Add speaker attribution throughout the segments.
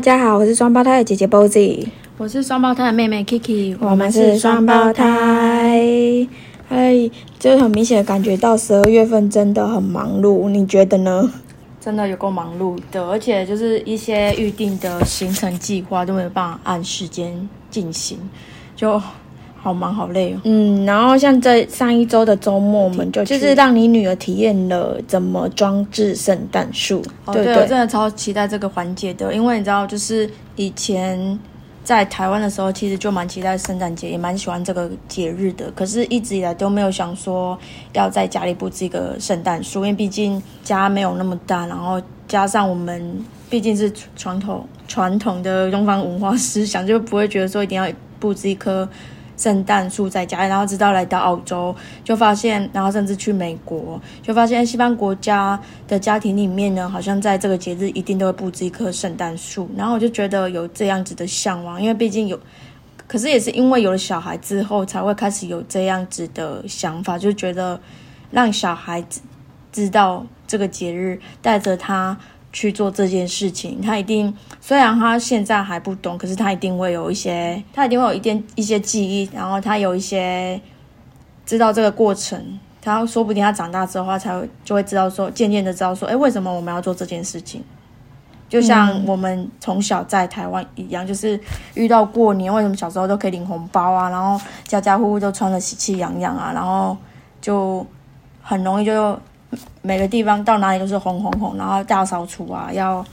Speaker 1: 大家好，我是双胞胎的姐姐 Bozy，
Speaker 2: 我是双胞胎的妹妹 Kiki，
Speaker 1: 我们是双胞胎。哎，就很明显的感觉到十二月份真的很忙碌，你觉得呢？
Speaker 2: 真的有够忙碌的，而且就是一些预定的行程计划都没有办法按时间进行，就好忙好累哦。
Speaker 1: 嗯，然后像这上一周的周末，我们就就是让你女儿体验了怎么装置圣诞树。
Speaker 2: 哦，对，我真的超期待这个环节的，因为你知道，就是以前。在台湾的时候，其实就蛮期待圣诞节，也蛮喜欢这个节日的。可是，一直以来都没有想说要在家里布置一个圣诞树，因为毕竟家没有那么大，然后加上我们毕竟是传统传统的东方文化思想，就不会觉得说一定要布置一棵。圣诞树在家，然后直到来到澳洲，就发现，然后甚至去美国，就发现西方国家的家庭里面呢，好像在这个节日一定都会布置一棵圣诞树。然后我就觉得有这样子的向往，因为毕竟有，可是也是因为有了小孩之后，才会开始有这样子的想法，就觉得让小孩子知道这个节日，带着他。去做这件事情，他一定虽然他现在还不懂，可是他一定会有一些，他一定会有一点一些记忆，然后他有一些知道这个过程，他说不定他长大之后，他才会就会知道说，渐渐的知道说，哎，为什么我们要做这件事情？就像我们从小在台湾一样，就是遇到过年，为什么小时候都可以领红包啊？然后家家户户都穿的喜气洋洋啊，然后就很容易就。每个地方到哪里都是红红红，然后大扫除啊，要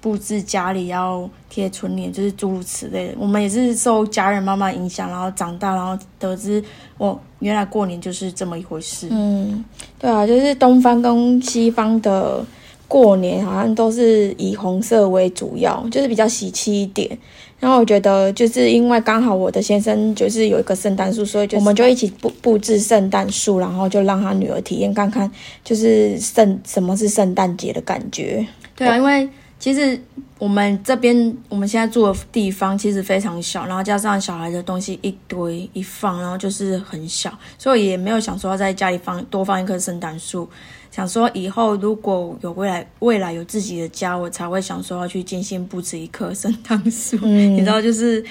Speaker 2: 布置家里，要贴春联，就是诸如此类的。我们也是受家人妈妈影响，然后长大，然后得知哦，原来过年就是这么一回事。
Speaker 1: 嗯，对啊，就是东方跟西方的。过年好像都是以红色为主要，就是比较喜气一点。然后我觉得，就是因为刚好我的先生就是有一个圣诞树，所以我们就一起布布置圣诞树，然后就让他女儿体验看看，就是圣什么是圣诞节的感觉。
Speaker 2: 对啊，因为其实我们这边我们现在住的地方其实非常小，然后加上小孩的东西一堆一放，然后就是很小，所以也没有想说要在家里放多放一棵圣诞树。想说以后如果有未来，未来有自己的家，我才会想说要去精心布置一棵圣诞树。你知道，就是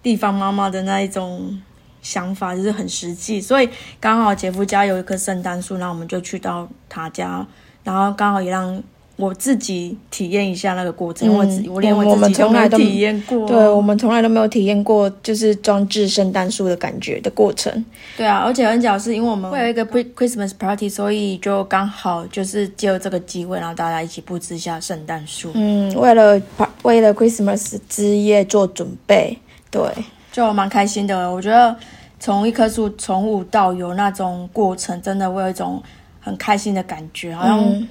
Speaker 2: 地方妈妈的那一种想法，就是很实际。所以刚好姐夫家有一棵圣诞树，然后我们就去到他家，然后刚好也让。我自己体验一下那个过程，因为我连我自己都没有体验过。
Speaker 1: 对，我们从来都没有体验过，就是装置圣诞树的感觉的过程。
Speaker 2: 对啊，而且很巧是因为我们会有一个 Christmas party，所以就刚好就是借了这个机会，然后大家一起布置一下圣诞树。
Speaker 1: 嗯，为了为了 Christmas 之夜做准备，对，
Speaker 2: 就蛮开心的。我觉得从一棵树从无到有那种过程，真的会有一种很开心的感觉，好像。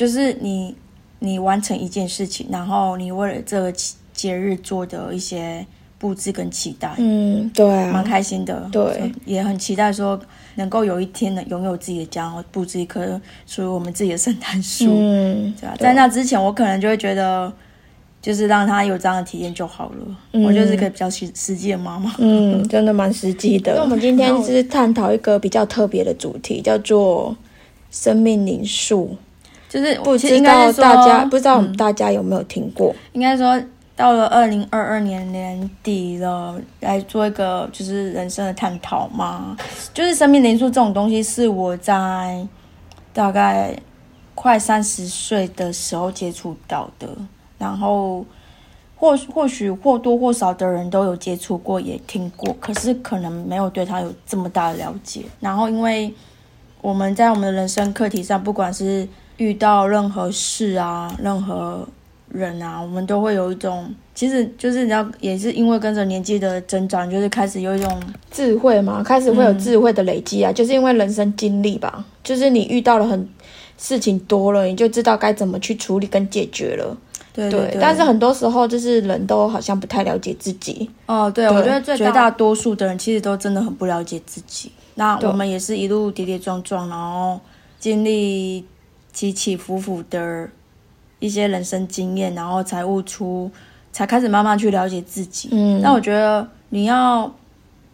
Speaker 2: 就是你，你完成一件事情，然后你为了这个节日做的一些布置跟期待，
Speaker 1: 嗯，对啊，
Speaker 2: 蛮开心的，
Speaker 1: 对，
Speaker 2: 也很期待说能够有一天能拥有自己的家，然后布置一棵属于我们自己的圣诞树，
Speaker 1: 嗯，
Speaker 2: 对啊，在那之前，我可能就会觉得，就是让他有这样的体验就好了。我就是个比较实实际的妈妈，
Speaker 1: 嗯，真的蛮实际的。那我们今天是探讨一个比较特别的主题，叫做生命灵数。
Speaker 2: 就是
Speaker 1: 不知道大家不知道我们大家有没有听过？
Speaker 2: 应该说到了二零二二年年底了，来做一个就是人生的探讨嘛。就是生命灵数这种东西，是我在大概快三十岁的时候接触到的。然后或或许或多或少的人都有接触过，也听过，可是可能没有对他有这么大的了解。然后因为我们在我们的人生课题上，不管是遇到任何事啊，任何人啊，我们都会有一种，其实就是你知道，也是因为跟着年纪的增长，就是开始有一种
Speaker 1: 智慧嘛，开始会有智慧的累积啊，就是因为人生经历吧，就是你遇到了很事情多了，你就知道该怎么去处理跟解决了。
Speaker 2: 对对。
Speaker 1: 但是很多时候，就是人都好像不太了解自己。
Speaker 2: 哦，对，我觉得绝大多数的人其实都真的很不了解自己。那我们也是一路跌跌撞撞，然后经历。起起伏伏的一些人生经验，然后才悟出，才开始慢慢去了解自己。
Speaker 1: 嗯，
Speaker 2: 那我觉得你要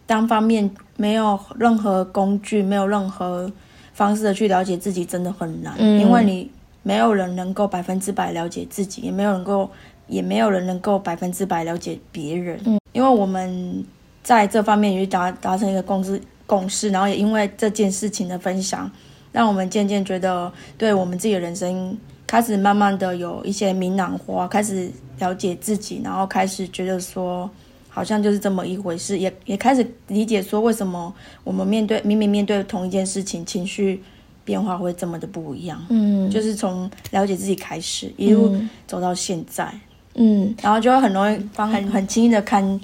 Speaker 2: 单方面没有任何工具，没有任何方式的去了解自己，真的很难。嗯，因为你没有人能够百分之百了解自己，也没有能够也没有人能够百分之百了解别人，嗯，因为我们在这方面也达达成一个共识共识，然后也因为这件事情的分享，让我们渐渐觉得，对我们自己的人生开始慢慢的有一些明朗化，开始了解自己，然后开始觉得说。好像就是这么一回事，也也开始理解说为什么我们面对明明面对同一件事情，情绪变化会这么的不一样。嗯，就是从了解自己开始，一路走到现在。嗯，然后就会很容易很很轻易的看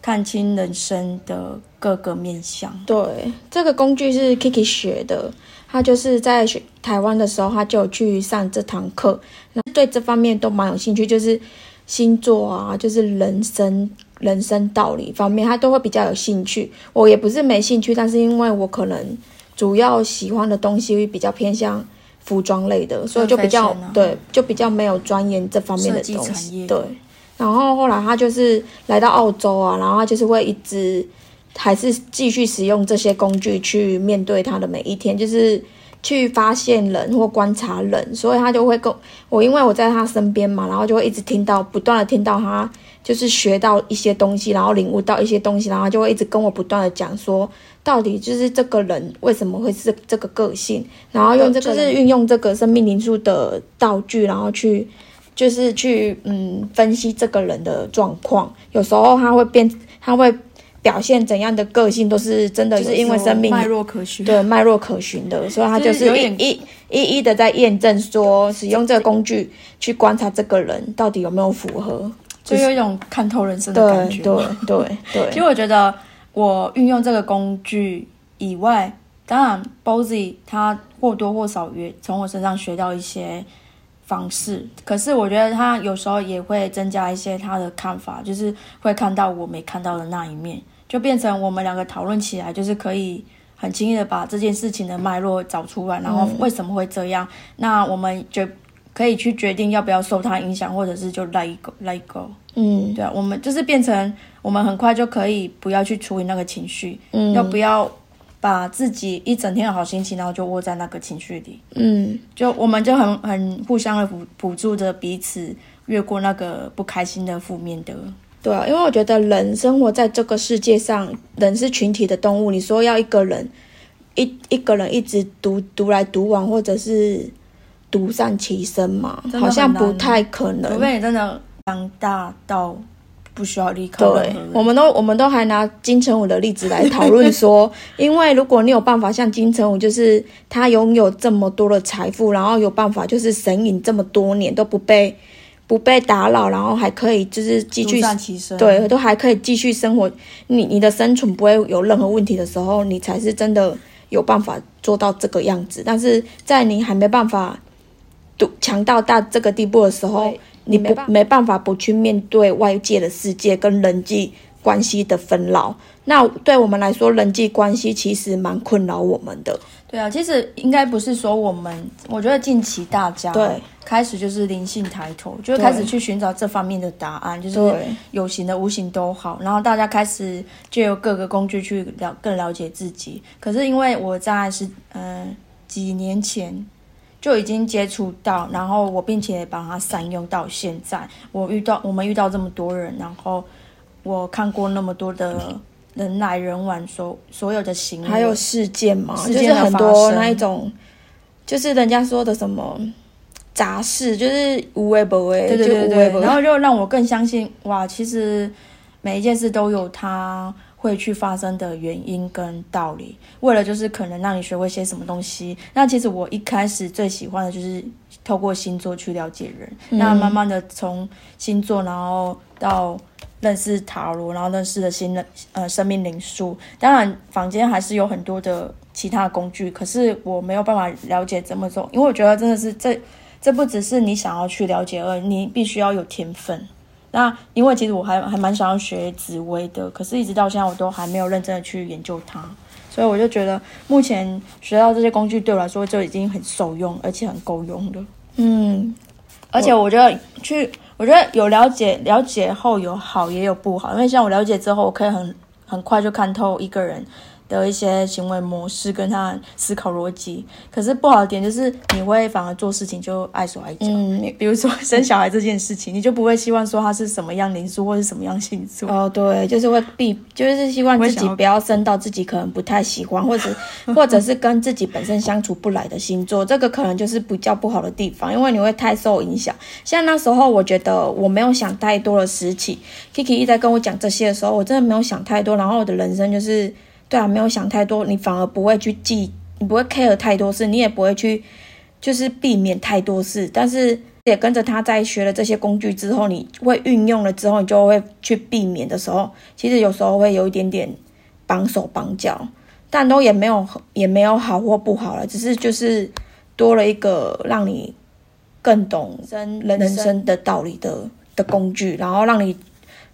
Speaker 2: 看清人生的各个面相。
Speaker 1: 对，这个工具是 Kiki 学的，他就是在学台湾的时候，他就去上这堂课，那对这方面都蛮有兴趣，就是星座啊，就是人生。人生道理方面，他都会比较有兴趣。我也不是没兴趣，但是因为我可能主要喜欢的东西比较偏向服装类的，所以就比较对，就比较没有钻研这方面的东西。对。然后后来他就是来到澳洲啊，然后他就是会一直还是继续使用这些工具去面对他的每一天，就是去发现人或观察人，所以他就会跟我，因为我在他身边嘛，然后就会一直听到，不断的听到他。就是学到一些东西，然后领悟到一些东西，然后就会一直跟我不断的讲说，到底就是这个人为什么会是这个个性，然后用这个就是运用这个生命灵数的道具，然后去就是去嗯分析这个人的状况。有时候他会变，他会表现怎样的个性，都是真的，就是因为生命
Speaker 2: 脉络可循，
Speaker 1: 对脉络可循的，所以他就是一一一一的在验证说，使用这个工具去观察这个人到底有没有符合。
Speaker 2: 就有一种看透人生的感觉。
Speaker 1: 对对对。
Speaker 2: 其实我觉得，我运用这个工具以外，当然 Bozy 他或多或少也从我身上学到一些方式。可是我觉得他有时候也会增加一些他的看法，就是会看到我没看到的那一面，就变成我们两个讨论起来，就是可以很轻易的把这件事情的脉络找出来，然后为什么会这样。那我们就。可以去决定要不要受他影响，或者是就 let go let go。嗯，对啊，我们就是变成我们很快就可以不要去处理那个情绪，嗯，要不要把自己一整天的好心情，然后就窝在那个情绪里，嗯，就我们就很很互相的辅辅助着彼此越过那个不开心的负面的。
Speaker 1: 对啊，因为我觉得人生活在这个世界上，人是群体的动物，你说要一个人一一个人一直独独来独往，或者是。独善其身嘛，好像不太可能。
Speaker 2: 除非你真的强大到不需要离开。
Speaker 1: 对，我们都我们都还拿金城武的例子来讨论说，因为如果你有办法像金城武，就是他拥有这么多的财富，然后有办法就是神隐这么多年都不被不被打扰，然后还可以就是继续对，都还可以继续生活。你你的生存不会有任何问题的时候，你才是真的有办法做到这个样子。但是在你还没办法。强到到这个地步的时候，你不没办法不去面对外界的世界跟人际关系的纷扰。那对我们来说，人际关系其实蛮困扰我们的。
Speaker 2: 对啊，其实应该不是说我们，我觉得近期大家
Speaker 1: 对
Speaker 2: 开始就是灵性抬头，就开始去寻找这方面的答案，就是有形的、无形都好。然后大家开始借由各个工具去了更了解自己。可是因为我在是嗯几年前。就已经接触到，然后我并且把它善用到现在。我遇到我们遇到这么多人，然后我看过那么多的人来人往，所所有的行为，
Speaker 1: 还有事件嘛，就是很多那一种，就是人家说的什么杂事，就是无为不为，
Speaker 2: 对对对对，然后就让我更相信，哇，其实每一件事都有它。会去发生的原因跟道理，为了就是可能让你学会些什么东西。那其实我一开始最喜欢的就是透过星座去了解人，那慢慢的从星座，然后到认识塔罗，然后认识了新的呃生命灵数。当然，坊间还是有很多的其他工具，可是我没有办法了解这么多，因为我觉得真的是这这不只是你想要去了解，而你必须要有天分。那因为其实我还还蛮想要学紫薇的，可是一直到现在我都还没有认真的去研究它，所以我就觉得目前学到这些工具对我来说就已经很受用，而且很够用了。嗯，而且我觉得去，我觉得有了解了解后有好也有不好，因为像我了解之后，我可以很很快就看透一个人。的一些行为模式跟他思考逻辑。可是不好的点就是你会反而做事情就碍手碍脚。
Speaker 1: 嗯，
Speaker 2: 比如说生小孩这件事情，你就不会希望说他是什么样灵数或是什么样星座。
Speaker 1: 哦，对，就是会避，就是希望自己不要生到自己可能不太喜欢，或者 或者是跟自己本身相处不来的星座，这个可能就是比较不好的地方，因为你会太受影响。像那时候，我觉得我没有想太多的时期，Kiki 一直在跟我讲这些的时候，我真的没有想太多，然后我的人生就是对啊，没有想太多，你反而不会去记，你不会 care 太多事，你也不会去就是避免太多事，但是。也跟着他在学了这些工具之后，你会运用了之后，你就会去避免的时候，其实有时候会有一点点绑手绑脚，但都也没有也没有好或不好了，只是就是多了一个让你更懂人人生的道理的的工具，然后让你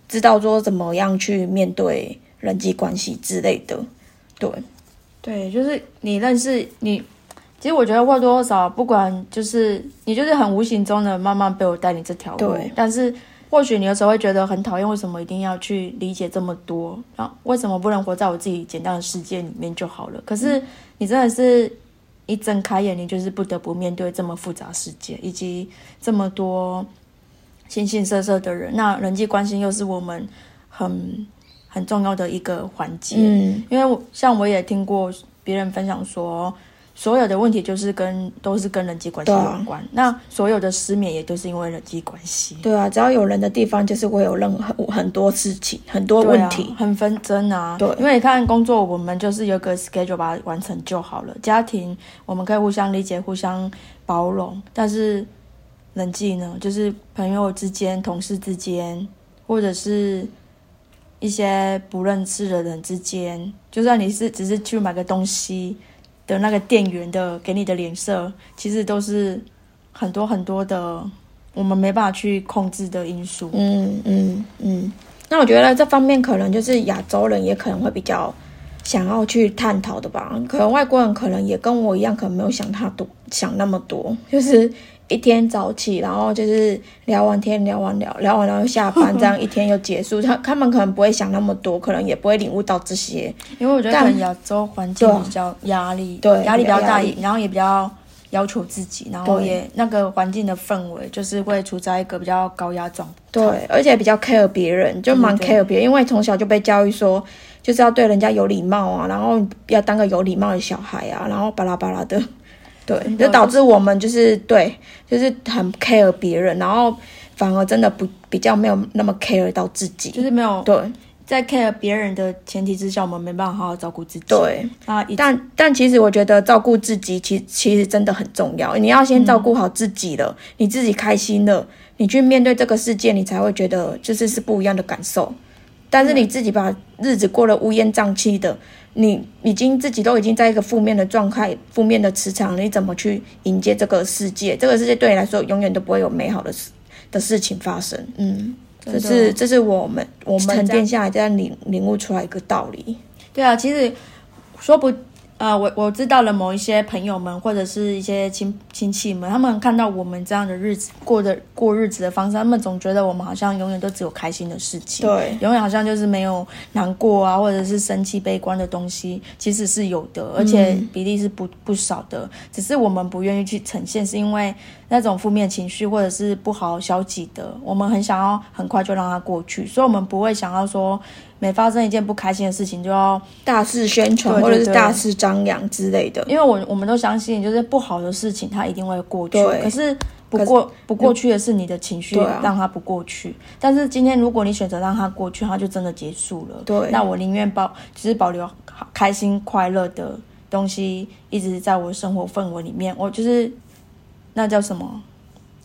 Speaker 1: 知道说怎么样去面对人际关系之类的。对，
Speaker 2: 对，就是你认识你。其实我觉得或多或少，不管就是你就是很无形中的慢慢被我带你这条路。
Speaker 1: 对。
Speaker 2: 但是或许你有时候会觉得很讨厌，为什么一定要去理解这么多？啊，为什么不能活在我自己简单的世界里面就好了？可是你真的是一睁开眼，你就是不得不面对这么复杂世界，以及这么多形形色色的人。那人际关系又是我们很很重要的一个环节。
Speaker 1: 嗯。
Speaker 2: 因为像我也听过别人分享说。所有的问题就是跟都是跟人际关系有关，那所有的失眠也都是因为人际关系。
Speaker 1: 对啊，只要有人的地方，就是会有任何很多事情、很多问题，
Speaker 2: 很纷争啊。
Speaker 1: 对，
Speaker 2: 因为你看工作，我们就是有个 schedule 把它完成就好了。家庭我们可以互相理解、互相包容，但是人际呢，就是朋友之间、同事之间，或者是一些不认识的人之间，就算你是只是去买个东西。的那个店员的给你的脸色，其实都是很多很多的我们没办法去控制的因素。
Speaker 1: 嗯嗯嗯。那我觉得这方面可能就是亚洲人也可能会比较想要去探讨的吧。可能外国人可能也跟我一样，可能没有想他多想那么多，就是。一天早起，然后就是聊完天，聊完聊聊完，然后下班，这样一天又结束。他他们可能不会想那么多，可能也不会领悟到这些。
Speaker 2: 因为我觉得可能亚洲环境比较压力，
Speaker 1: 对
Speaker 2: 压力比较大，然后也比较要求自己，然后也那个环境的氛围就是会处在一个比较高压状态。
Speaker 1: 对，而且比较 care 别人，就蛮 care 别人，因为从小就被教育说就是要对人家有礼貌啊，然后要当个有礼貌的小孩啊，然后巴拉巴拉的。对，就导致我们就是对，就是很 care 别人，然后反而真的不比较没有那么 care 到自己，
Speaker 2: 就是没有
Speaker 1: 对，
Speaker 2: 在 care 别人的前提之下，我们没办法好好照顾自己。
Speaker 1: 对
Speaker 2: 啊，
Speaker 1: 但但其实我觉得照顾自己，其其实真的很重要。你要先照顾好自己了，你自己开心了，你去面对这个世界，你才会觉得就是是不一样的感受。但是你自己把日子过得乌烟瘴气的。你已经自己都已经在一个负面的状态、负面的磁场，你怎么去迎接这个世界？这个世界对你来说永远都不会有美好的事的事情发生。嗯，这是这是我们我们沉淀下来这样领领悟出来一个道理。
Speaker 2: 对啊，其实说不。呃，我我知道了某一些朋友们或者是一些亲亲戚们，他们看到我们这样的日子过的过日子的方式，他们总觉得我们好像永远都只有开心的事情，
Speaker 1: 对，
Speaker 2: 永远好像就是没有难过啊，或者是生气悲观的东西，其实是有的，而且比例是不不少的，只是我们不愿意去呈现，是因为那种负面情绪或者是不好消极的，我们很想要很快就让它过去，所以我们不会想要说。每发生一件不开心的事情，就要
Speaker 1: 大肆宣传或者是大肆张扬之类的。
Speaker 2: 因为我我们都相信，就是不好的事情它一定会过去。可是不过不过去的是你的情绪，让它不过去。但是今天如果你选择让它过去，它就真的结束了。
Speaker 1: 对。
Speaker 2: 那我宁愿保，只是保留开心快乐的东西，一直在我的生活氛围里面。我就是那叫什么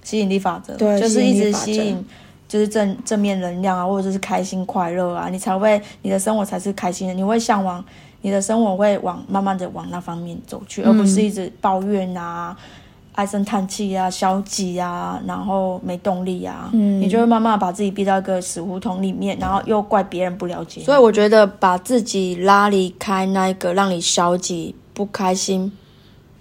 Speaker 2: 吸引力法则？
Speaker 1: 对，
Speaker 2: 就是一直吸引。就是正正面能量啊，或者是开心快乐啊，你才会你的生活才是开心的。你会向往你的生活会往慢慢的往那方面走去，而不是一直抱怨啊、唉声叹气啊、消极啊，然后没动力啊。嗯，你就会慢慢把自己逼到一个死胡同里面，然后又怪别人不了解。所以我觉得把自己拉离开那一个让你消极、不开心。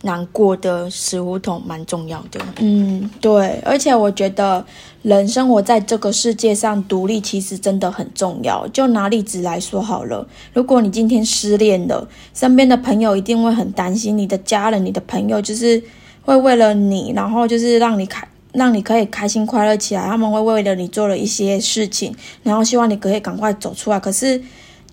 Speaker 2: 难过的食物桶蛮重要的。
Speaker 1: 嗯，对，而且我觉得人生活在这个世界上，独立其实真的很重要。就拿例子来说好了，如果你今天失恋了，身边的朋友一定会很担心，你的家人、你的朋友就是会为了你，然后就是让你开，让你可以开心快乐起来。他们会为了你做了一些事情，然后希望你可以赶快走出来。可是。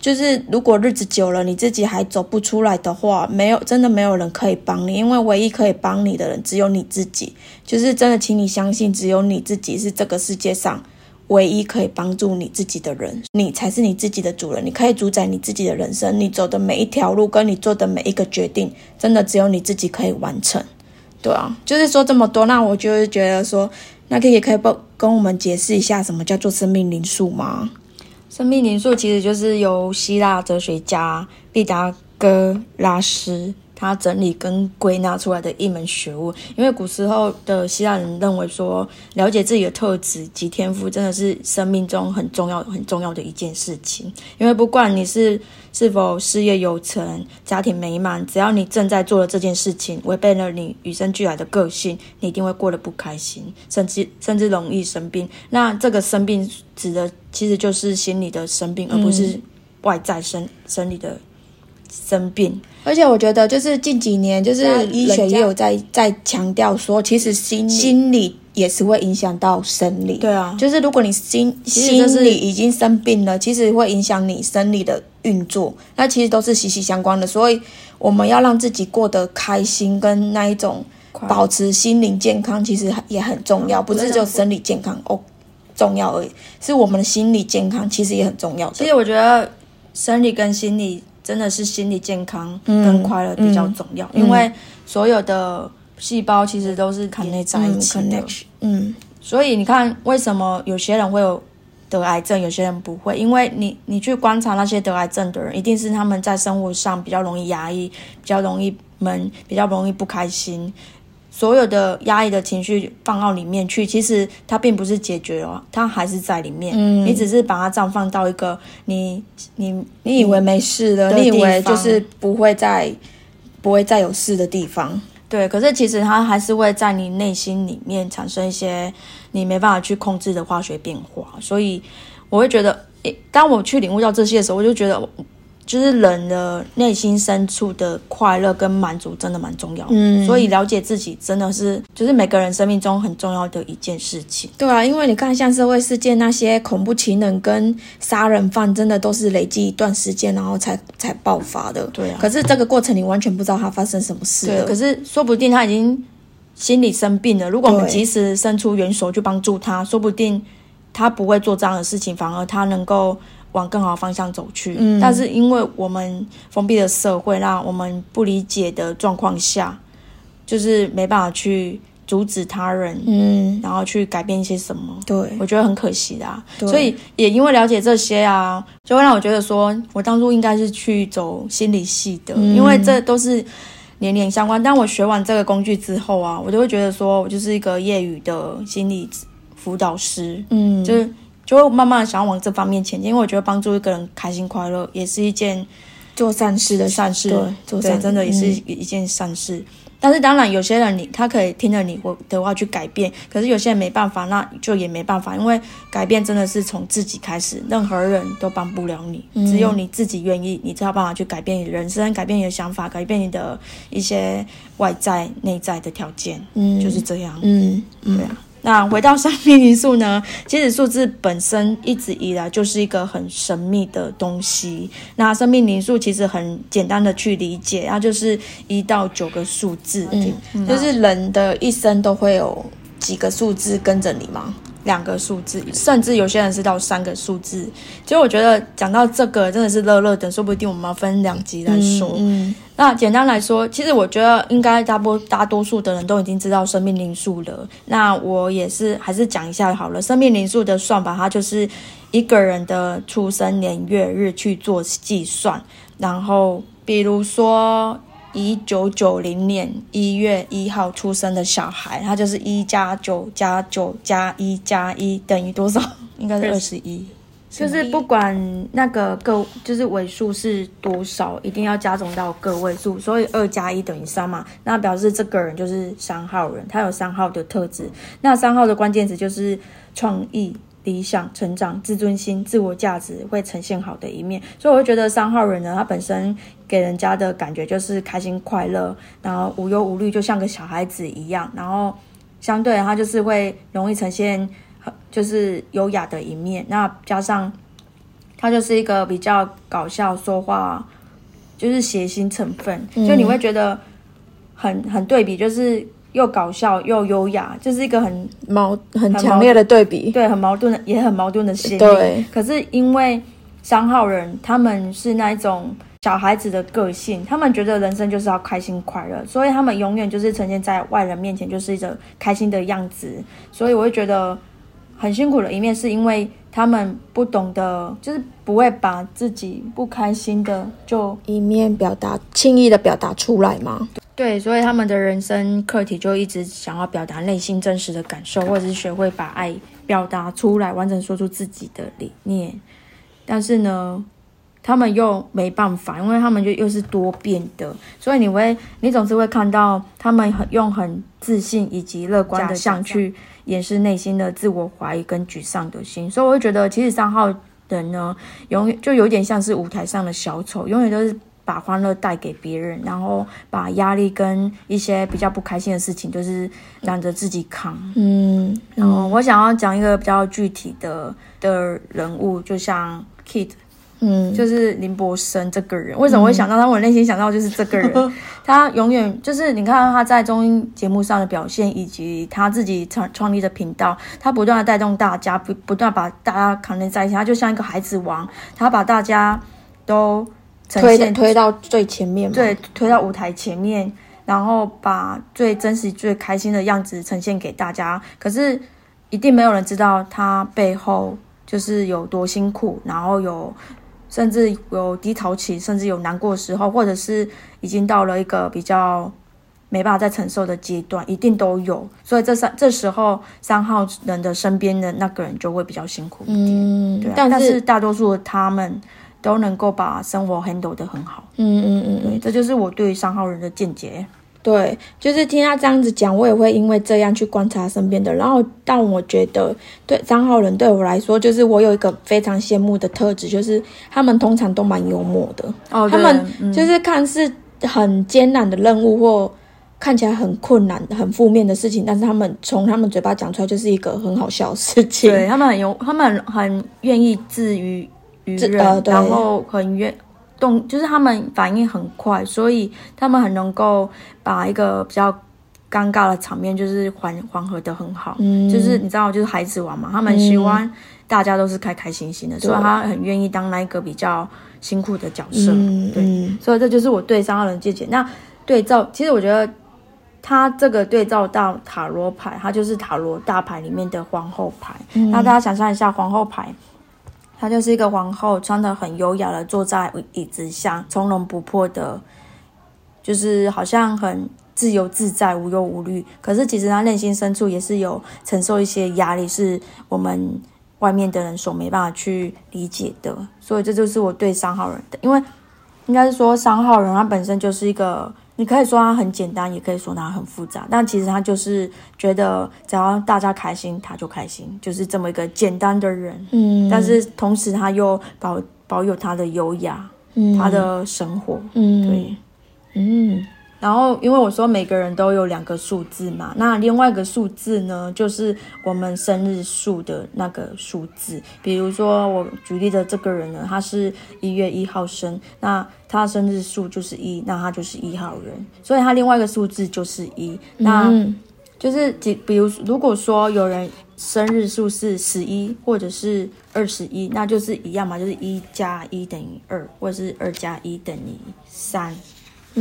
Speaker 1: 就是如果日子久了，你自己还走不出来的话，没有真的没有人可以帮你，因为唯一可以帮你的人只有你自己。就是真的，请你相信，只有你自己是这个世界上唯一可以帮助你自己的人，你才是你自己的主人，你可以主宰你自己的人生，你走的每一条路跟你做的每一个决定，真的只有你自己可以完成。对啊，就是说这么多，那我就是觉得说，那可以可以不跟我们解释一下什么叫做生命灵数吗？
Speaker 2: 生命灵数其实就是由希腊哲学家毕达哥拉斯他整理跟归纳出来的一门学问。因为古时候的希腊人认为说，了解自己的特质及天赋，真的是生命中很重要、很重要的一件事情。因为不管你是是否事业有成、家庭美满，只要你正在做的这件事情违背了你与生俱来的个性，你一定会过得不开心，甚至甚至容易生病。那这个生病指的其实就是心理的生病，而不是外在生生理的生病。
Speaker 1: 而且我觉得，就是近几年，就是医学也有在在强调说，其实心心理也是会影响到生理。
Speaker 2: 对啊，
Speaker 1: 就是如果你心心理已经生病了，其实会影响你生理的运作，那其实都是息息相关的。所以我们要让自己过得开心，跟那一种保持心灵健康，其实也很重要，不是就生理健康哦重要而已，是我们的心理健康其实也很重要。
Speaker 2: 其实我觉得生理跟心理。真的是心理健康跟快乐比较重要，因为所有的细胞其实都是可内在一起的。嗯，所以你看，为什么有些人会有得癌症，有些人不会？因为你你去观察那些得癌症的人，一定是他们在生活上比较容易压抑，比较容易闷，比较容易不开心。所有的压抑的情绪放到里面去，其实它并不是解决哦，它还是在里面。嗯，你只是把它绽放到一个你你
Speaker 1: 你以为没事的，你以为就是不会再不会再有事的地方。
Speaker 2: 对，可是其实它还是会在你内心里面产生一些你没办法去控制的化学变化。所以我会觉得，诶，当我去领悟到这些的时候，我就觉得。就是人的内心深处的快乐跟满足真的蛮重要，嗯，所以了解自己真的是就是每个人生命中很重要的一件事情。
Speaker 1: 对啊，因为你看像社会事件那些恐怖情人跟杀人犯，真的都是累积一段时间然后才才爆发的。
Speaker 2: 对啊，
Speaker 1: 可是这个过程你完全不知道他发生什么事。
Speaker 2: 对，可是说不定他已经心理生病了。如果我们及时伸出援手去帮助他，说不定他不会做这样的事情，反而他能够。往更好的方向走去，但是因为我们封闭的社会，让我们不理解的状况下，就是没办法去阻止他人，嗯，然后去改变一些什么，
Speaker 1: 对
Speaker 2: 我觉得很可惜的。所以也因为了解这些啊，就会让我觉得说，我当初应该是去走心理系的，因为这都是年年相关。但我学完这个工具之后啊，我就会觉得说我就是一个业余的心理辅导师，嗯，就是。就会慢慢想要往这方面前进，因为我觉得帮助一个人开心快乐也是一件
Speaker 1: 做善事的
Speaker 2: 善事，
Speaker 1: 对，做善
Speaker 2: 真的也是一件善事。但是当然，有些人你他可以听着你我的话去改变，可是有些人没办法，那就也没办法，因为改变真的是从自己开始，任何人都帮不了你，只有你自己愿意，你才有办法去改变你的人生，改变你的想法，改变你的一些外在内在的条件，嗯，就是这样，嗯，对啊。那回到生命灵数呢？其实数字本身一直以来就是一个很神秘的东西。那生命灵数其实很简单的去理解，它就是一到九个数字，
Speaker 1: 嗯，就是人的一生都会有几个数字跟着你吗？
Speaker 2: 两个数字，甚至有些人是到三个数字。其实我觉得讲到这个真的是乐乐的，说不定我们要分两集来说。嗯，那简单来说，其实我觉得应该大多大多数的人都已经知道生命灵数了。那我也是还是讲一下好了。生命灵数的算法，它就是一个人的出生年月日去做计算，然后比如说。一九九零年一月一号出生的小孩，他就是一加九加九加一加一等于多少？应该是二十一。就是不管那个个就是尾数是多少，一定要加总到个位数，所以二加一等于三嘛。那表示这个人就是三号人，他有三号的特质。那三号的关键词就是创意、理想、成长、自尊心、自我价值会呈现好的一面。所以我会觉得三号人呢，他本身给人家的感觉就是开心快乐，然后无忧无虑，就像个小孩子一样。然后相对他就是会容易呈现。就是优雅的一面，那加上他就是一个比较搞笑，说话就是谐星成分，就你会觉得很很对比，就是又搞笑又优雅，就是一个很
Speaker 1: 矛很强烈的对比，
Speaker 2: 对，很矛盾的，也很矛盾的心
Speaker 1: 对，
Speaker 2: 可是因为三号人他们是那一种小孩子的个性，他们觉得人生就是要开心快乐，所以他们永远就是呈现在外人面前就是一个开心的样子，所以我会觉得。很辛苦的一面，是因为他们不懂得，就是不会把自己不开心的就
Speaker 1: 一面表达，轻易的表达出来吗？
Speaker 2: 对，所以他们的人生课题就一直想要表达内心真实的感受，或者是学会把爱表达出来，完整说出自己的理念。但是呢，他们又没办法，因为他们就又是多变的，所以你会，你总是会看到他们很用很自信以及乐观的相去。掩饰内心的自我怀疑跟沮丧的心，所以我会觉得，其实三号人呢，永远就有点像是舞台上的小丑，永远都是把欢乐带给别人，然后把压力跟一些比较不开心的事情，就是让着自己扛。嗯，然后我想要讲一个比较具体的的人物，就像 Kid。嗯，就是林柏生这个人，为什么会想到他？我内心想到就是这个人，他永远就是你看他在综艺节目上的表现，以及他自己创创立的频道，他不断的带动大家，不不断把大家扛连在一起，他就像一个孩子王，他把大家都
Speaker 1: 推推到最前面，
Speaker 2: 对，推到舞台前面，然后把最真实、最开心的样子呈现给大家。可是一定没有人知道他背后就是有多辛苦，然后有。甚至有低潮期，甚至有难过的时候，或者是已经到了一个比较没办法再承受的阶段，一定都有。所以这三这时候三号人的身边的那个人就会比较辛苦一点。嗯，对。但是大多数他们都能够把生活 handle 得很好。嗯嗯嗯，对，这就是我对三号人的见解。
Speaker 1: 对，就是听他这样子讲，我也会因为这样去观察身边的。然后，但我觉得，对张浩伦对我来说，就是我有一个非常羡慕的特质，就是他们通常都蛮幽默的。哦，他们就是看似很艰难的任务或看起来很困难、很负面的事情，但是他们从他们嘴巴讲出来就是一个很好笑的事情。
Speaker 2: 对他们很有，他们很愿意自娱于人，然后很愿。动就是他们反应很快，所以他们很能够把一个比较尴尬的场面就是缓缓和的很好。嗯，就是你知道，就是孩子王嘛，他们喜欢大家都是开开心心的，所以他很愿意当那一个比较辛苦的角色。嗯，对，所以这就是我对三号人借鉴。那对照，其实我觉得他这个对照到塔罗牌，它就是塔罗大牌里面的皇后牌。那大家想象一下皇后牌。她就是一个皇后，穿的很优雅的坐在椅子上，从容不迫的，就是好像很自由自在、无忧无虑。可是其实她内心深处也是有承受一些压力，是我们外面的人所没办法去理解的。所以这就是我对三号人的，因为应该是说三号人他本身就是一个。你可以说他很简单，也可以说他很复杂，但其实他就是觉得只要大家开心，他就开心，就是这么一个简单的人。嗯，但是同时他又保保有他的优雅，嗯，他的生活，嗯，对，嗯。然后，因为我说每个人都有两个数字嘛，那另外一个数字呢，就是我们生日数的那个数字。比如说，我举例的这个人呢，他是一月一号生，那他生日数就是一，那他就是一号人，所以他另外一个数字就是一。那就是几，比如如果说有人生日数是十一或者是二十一，那就是一样嘛，就是一加一等于二，或者是二加一等于三，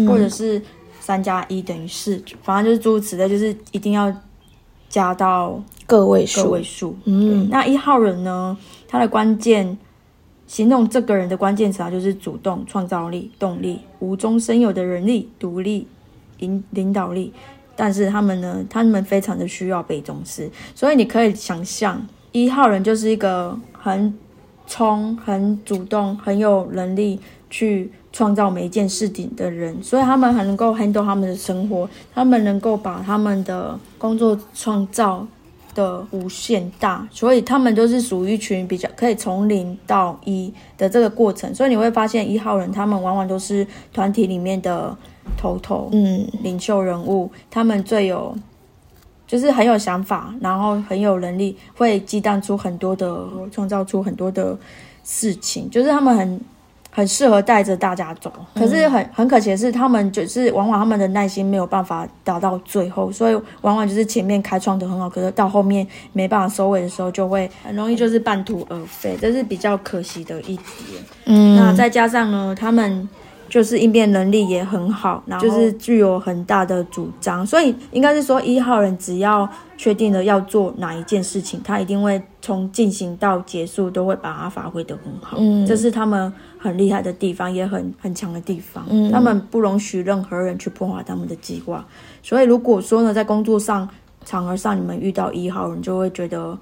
Speaker 2: 或者是。三加一等于四，反正就是诸如此类，就是一定要加到
Speaker 1: 个位数。
Speaker 2: 个位数，嗯，那一号人呢？他的关键形容这个人的关键词啊，就是主动、创造力、动力、无中生有的人力、独立、领领导力。但是他们呢，他们非常的需要被重视，所以你可以想象，一号人就是一个很。冲、很主动、很有能力去创造每一件事情的人，所以他们很能够 handle 他们的生活，他们能够把他们的工作创造的无限大，所以他们都是属于一群比较可以从零到一的这个过程。所以你会发现一号人他们往往都是团体里面的头头，
Speaker 1: 嗯，
Speaker 2: 领袖人物，他们最有。就是很有想法，然后很有能力，会激荡出很多的，创造出很多的事情。就是他们很很适合带着大家走，可是很很可惜的是，他们就是往往他们的耐心没有办法达到最后，所以往往就是前面开创的很好，可是到后面没办法收尾的时候，就会很容易就是半途而废，这是比较可惜的一点。
Speaker 1: 嗯，
Speaker 2: 那再加上呢，他们。就是应变能力也很好，然后就是具有很大的主张，所以应该是说一号人只要确定了要做哪一件事情，他一定会从进行到结束都会把它发挥得很好。嗯，这是他们很厉害的地方，也很很强的地方。嗯，他们不容许任何人去破坏他们的计划。所以如果说呢，在工作上场合上你们遇到一号人，就会觉得。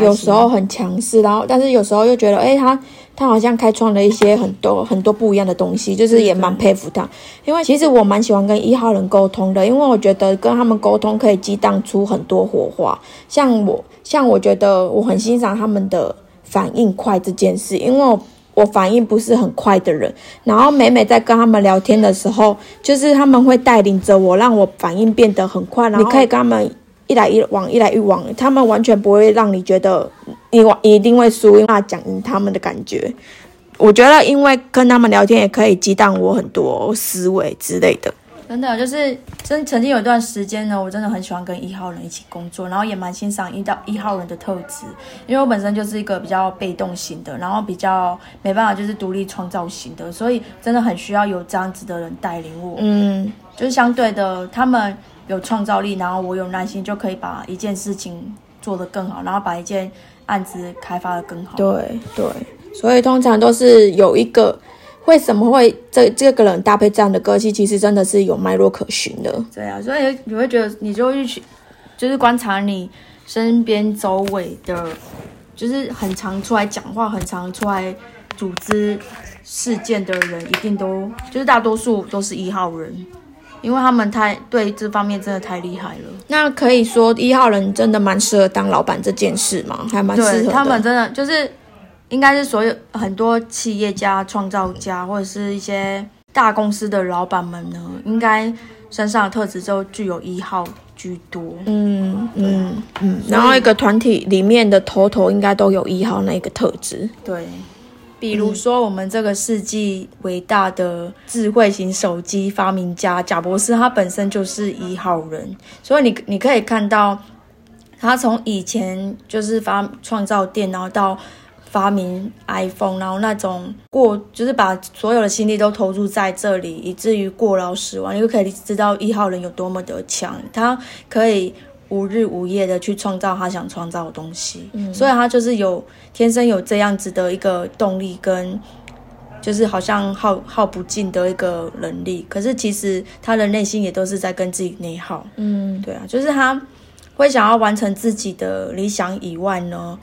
Speaker 1: 有时候很强势，然后但是有时候又觉得，哎，他他好像开创了一些很多很多不一样的东西，就是也蛮佩服他。因为其实我蛮喜欢跟一号人沟通的，因为我觉得跟他们沟通可以激荡出很多火花。像我，像我觉得我很欣赏他们的反应快这件事，因为我我反应不是很快的人。然后每每在跟他们聊天的时候，就是他们会带领着我，让我反应变得很快。然后你可以跟他们。一来一往，一来一往，他们完全不会让你觉得你一定会输，因为讲他们的感觉。我觉得，因为跟他们聊天也可以激荡我很多思维之类的。
Speaker 2: 真的，就是真曾经有一段时间呢，我真的很喜欢跟一号人一起工作，然后也蛮欣赏一到一号人的特质，因为我本身就是一个比较被动型的，然后比较没办法就是独立创造型的，所以真的很需要有这样子的人带领我。
Speaker 1: 嗯，
Speaker 2: 就是相对的，他们。有创造力，然后我有耐心，就可以把一件事情做得更好，然后把一件案子开发得更好。
Speaker 1: 对对，所以通常都是有一个为什么会这这个人搭配这样的个性，其实真的是有脉络可循的。
Speaker 2: 对啊，所以你会觉得，你就去就是观察你身边周围的，就是很常出来讲话、很常出来组织事件的人，一定都就是大多数都是一号人。因为他们太对这方面真的太厉害了。
Speaker 1: 那可以说一号人真的蛮适合当老板这件事吗？还蛮适合。
Speaker 2: 他们真的就是，应该是所有很多企业家、创造家或者是一些大公司的老板们呢，应该身上的特质就具有一号居多。
Speaker 1: 嗯嗯嗯。然后一个团体里面的头头应该都有一号那个特质。
Speaker 2: 对。比如说，我们这个世纪伟大的智慧型手机发明家贾博士，他本身就是一号人，所以你你可以看到，他从以前就是发创造电脑到发明 iPhone，然后那种过就是把所有的心力都投入在这里，以至于过劳死亡，你就可以知道一号人有多么的强，他可以。无日无夜的去创造他想创造的东西，所以他就是有天生有这样子的一个动力，跟就是好像耗耗不尽的一个能力。可是其实他的内心也都是在跟自己内耗。
Speaker 1: 嗯，
Speaker 2: 对啊，就是他会想要完成自己的理想以外呢，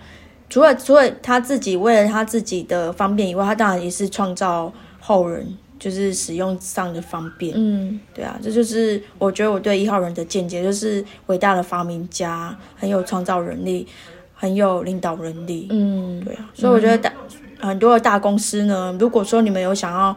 Speaker 2: 除了除了他自己为了他自己的方便以外，他当然也是创造后人。就是使用上的方便，
Speaker 1: 嗯，
Speaker 2: 对啊，这就是我觉得我对一号人的见解，就是伟大的发明家，很有创造能力，很有领导能力，
Speaker 1: 嗯，
Speaker 2: 对啊，所以我觉得大很多的大公司呢，如果说你们有想要。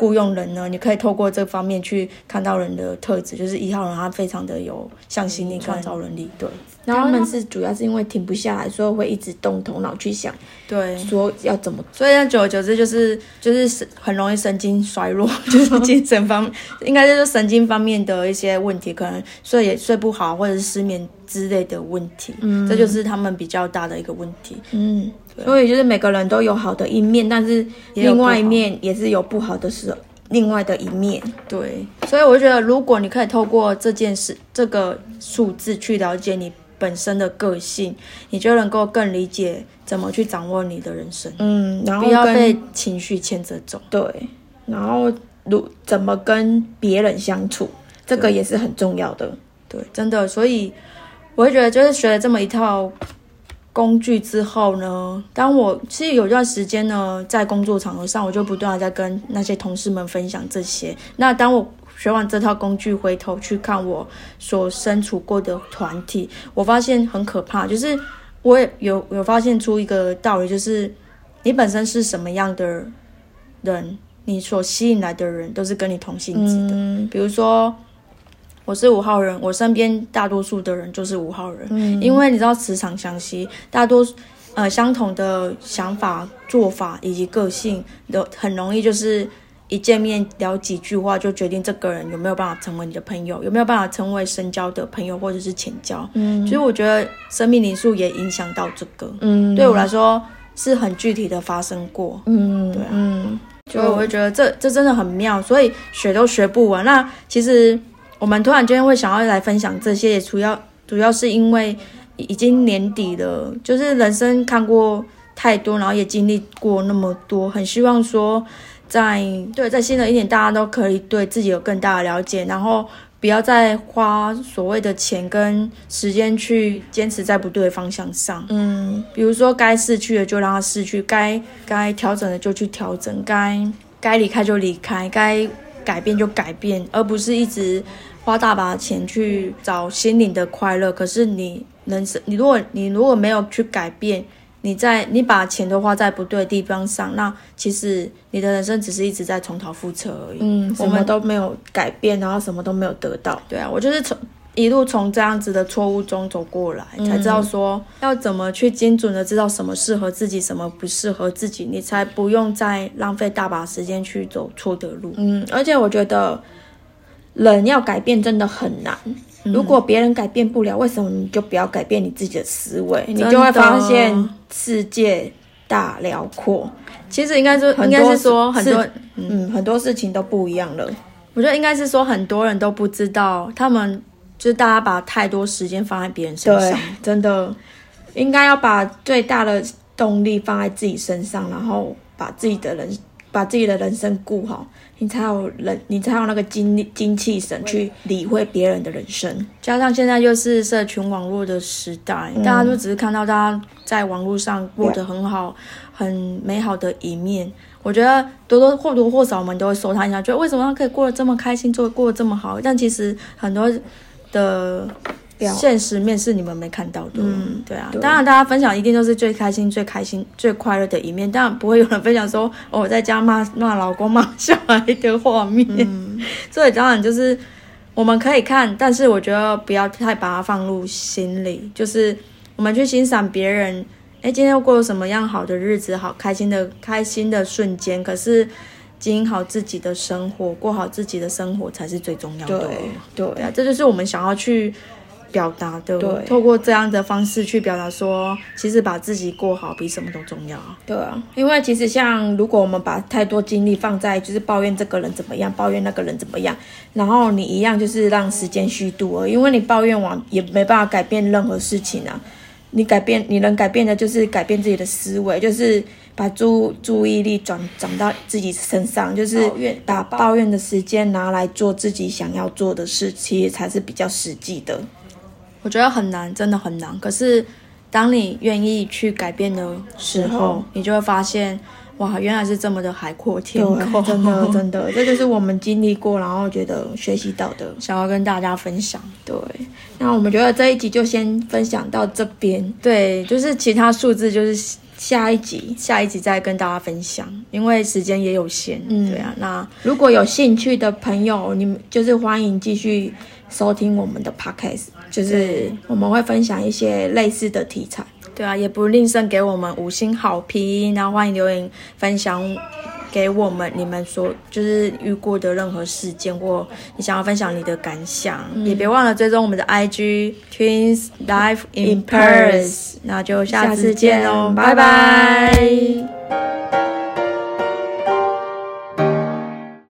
Speaker 2: 雇佣人呢，你可以透过这方面去看到人的特质，就是一号人他非常的有向心力、创造能力。对，
Speaker 1: 然后他们是主要是因为停不下来，所以会一直动头脑去想，
Speaker 2: 对，
Speaker 1: 说要怎么。
Speaker 2: 所以久而久之就是就是很容易神经衰弱，就是精神方 应该就是神经方面的一些问题，可能睡也睡不好，或者是失眠之类的问题。嗯，这就是他们比较大的一个问题。
Speaker 1: 嗯。所以就是每个人都有好的一面，但是另外一面也是有不好的时候，另外的一面。
Speaker 2: 对，所以我就觉得，如果你可以透过这件事、这个数字去了解你本身的个性，你就能够更理解怎么去掌握你的人生。
Speaker 1: 嗯，然后
Speaker 2: 不要被情绪牵着走。
Speaker 1: 对，然后如怎么跟别人相处，这个也是很重要的。
Speaker 2: 对，真的，所以我会觉得，就是学了这么一套。工具之后呢，当我其实有一段时间呢，在工作场合上，我就不断的在跟那些同事们分享这些。那当我学完这套工具，回头去看我所身处过的团体，我发现很可怕，就是我也有有发现出一个道理，就是你本身是什么样的人，你所吸引来的人都是跟你同性质的。
Speaker 1: 嗯
Speaker 2: 比如说，我是五号人，我身边大多数的人就是五号人，因为你知道磁场相吸，大多呃相同的想法、做法以及个性，都很容易就是一见面聊几句话就决定这个人有没有办法成为你的朋友，有没有办法成为深交的朋友或者是浅交。
Speaker 1: 嗯
Speaker 2: 所以我觉得生命灵数也影响到这个，
Speaker 1: 嗯
Speaker 2: 对我来说是很具体的发生过。
Speaker 1: 嗯
Speaker 2: 对啊
Speaker 1: 嗯，
Speaker 2: 所以我会觉得这这真的很妙，所以学都学不完。那其实我们突然间会想要来分享这些，也主要主要是因为已经年底了，就是人生看过太多，然后也经历过那么多，很希望说在对在新的一年，大家都可以对自己有更大的了解，然后。不要再花所谓的钱跟时间去坚持在不对的方向上，
Speaker 1: 嗯
Speaker 2: 比如说该逝去的就让它逝去，该该调整的就去调整，该该离开就离开，该改变就改变，而不是一直花大把钱去找心灵的快乐。可是你人生，你如果你如果没有去改变，你在你把钱都花在不对的地方上，那其实你的人生只是一直在重蹈覆辙而已。
Speaker 1: 嗯，什
Speaker 2: 我们
Speaker 1: 么都没有改变，然后什么都没有得到。
Speaker 2: 对啊，我就是从一路从这样子的错误中走过来，才知道说要怎么去精准的知道什么适合自己，什么不适合自己，你才不用再浪费大把时间去走错的路。
Speaker 1: 嗯，而且我觉得人要改变真的很难。如果别人改变不了，为什么你就不要改变你自己的思维？你就会发现世界大辽阔。
Speaker 2: 其实应该是应该是说很多，
Speaker 1: 嗯，很多事情都不一样了。
Speaker 2: 我觉得应该是说很多人都不知道，他们就是大家把太多时间放在别人身
Speaker 1: 对
Speaker 2: 上。，
Speaker 1: 真的应该要把最大的动力放在自己身上，然后把自己的人把自己的人生顾好，你才有人，你才有那个精力精气神去理会别人的人生。
Speaker 2: 加上现在又是社群网络的时代，大家都只是看到大家在网络上过得很好、很美好的一面。我觉得多多或多或少我们都会说他一下，觉得为什么他可以过得这么开心，做过得这么好？但其实很多的
Speaker 1: 表
Speaker 2: 现实面是你们没看到的。
Speaker 1: 嗯
Speaker 2: 对啊。
Speaker 1: 对
Speaker 2: 当然，大家分享一定都是最开心、最开心、最快乐的一面，当然不会有人分享说、哦、我在家骂骂老公、骂小孩的画面。所以当然就是我们可以看，但是我觉得不要太把它放入心里，就是我们去欣赏别人，哎，今天又过了什么样好的日子，好开心的开心的瞬间，可是经营好自己的生活，过好自己的生活才是最重要的。
Speaker 1: 对对
Speaker 2: 对啊，这就是我们想要去表达的。
Speaker 1: 对
Speaker 2: 透过这样的方式去表达说，其实把自己过好比什么都重要。
Speaker 1: 对啊，因为其实像如果我们把太多精力放在就是抱怨这个人怎么样，抱怨那个人怎么样，然后你一样就是让时间虚度了，因为你抱怨完也没办法改变任何事情啊。你改变，你能改变的就是改变自己的思维，就是把注注意力转转到自己身上，就是把抱怨的时间拿来做自己想要做的事，其实才是比较实际的。
Speaker 2: 我觉得很难，真的很难。可是当你愿意去改变的时候，
Speaker 1: 时候
Speaker 2: 你就会发现，哇，原来是这么的海阔天空。
Speaker 1: 真的 真的，这就是我们经历过，然后觉得学习到的。
Speaker 2: 想要跟大家分享。
Speaker 1: 对，那我们觉得这一集就先分享到这边，
Speaker 2: 对，就是其他数字，就是下一集，下一集再跟大家分享，因为时间也有限。
Speaker 1: 嗯
Speaker 2: 对啊，那
Speaker 1: 如果有兴趣的朋友，你们就是欢迎继续收听我们的 podcast，就是我们会分享一些类似的题材。
Speaker 2: 对啊，也不吝啬给我们五星好评，然后欢迎留言分享给我们你们所就是遇过的任何事件，或你想要分享你的感想，也别忘了追踪我们的 IG Twins Life in Paris。那就
Speaker 1: 下次见
Speaker 2: 见。喽，拜
Speaker 1: 拜。
Speaker 2: 拜
Speaker 1: 拜